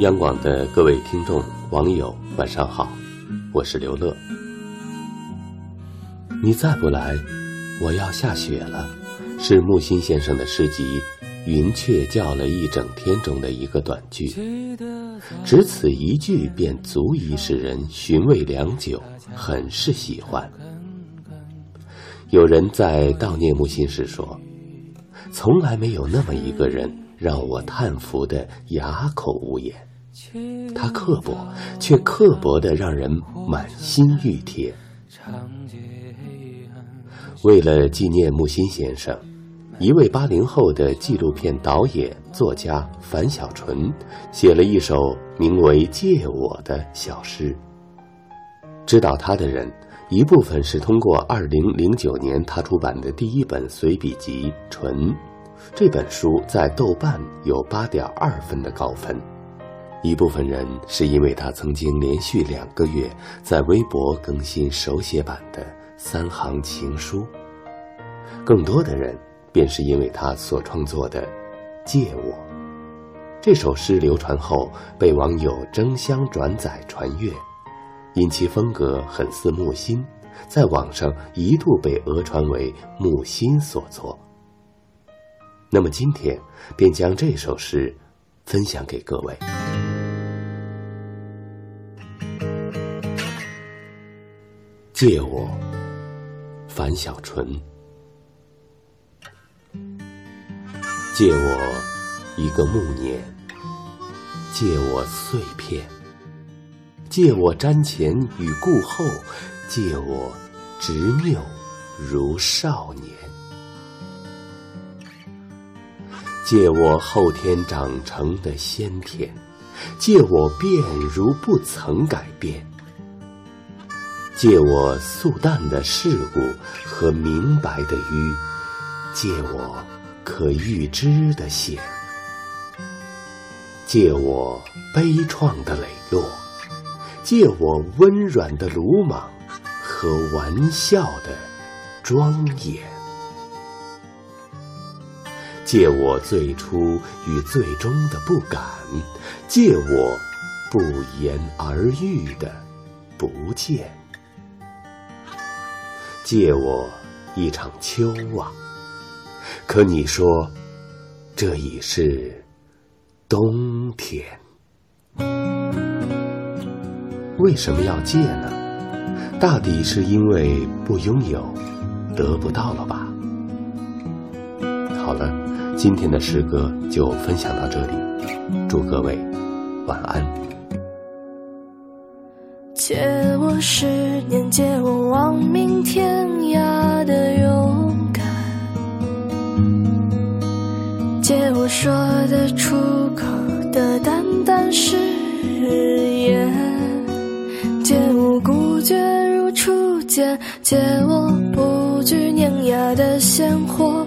央广的各位听众、网友，晚上好，我是刘乐。你再不来，我要下雪了，是木心先生的诗集《云雀叫了一整天》中的一个短句，只此一句便足以使人寻味良久，很是喜欢。有人在悼念木心时说：“从来没有那么一个人。”让我叹服的哑口无言，他刻薄，却刻薄的让人满心熨帖。为了纪念木心先生，一位八零后的纪录片导演作家樊小纯写了一首名为《借我》的小诗。知道他的人，一部分是通过二零零九年他出版的第一本随笔集《纯》。这本书在豆瓣有八点二分的高分，一部分人是因为他曾经连续两个月在微博更新手写版的三行情书，更多的人便是因为他所创作的《借我》这首诗流传后被网友争相转载传阅，因其风格很似木心，在网上一度被讹传为木心所作。那么今天，便将这首诗分享给各位。借我，樊小纯。借我一个暮年，借我碎片，借我瞻前与顾后，借我执拗如少年。借我后天长成的先天，借我变如不曾改变；借我素淡的世故和明白的愚；借我可预知的险；借我悲怆的磊落；借我温软的鲁莽和玩笑的庄严。借我最初与最终的不敢，借我不言而喻的不见，借我一场秋啊。可你说，这已是冬天。为什么要借呢？大抵是因为不拥有，得不到了吧？好了。今天的诗歌就分享到这里，祝各位晚安。借我十年，借我亡命天涯的勇敢，借我说得出口的淡淡誓言，借我孤绝如初见，借我不惧碾压的鲜活。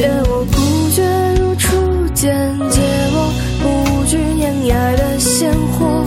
借我孤绝如初见借我不惧碾压的鲜活。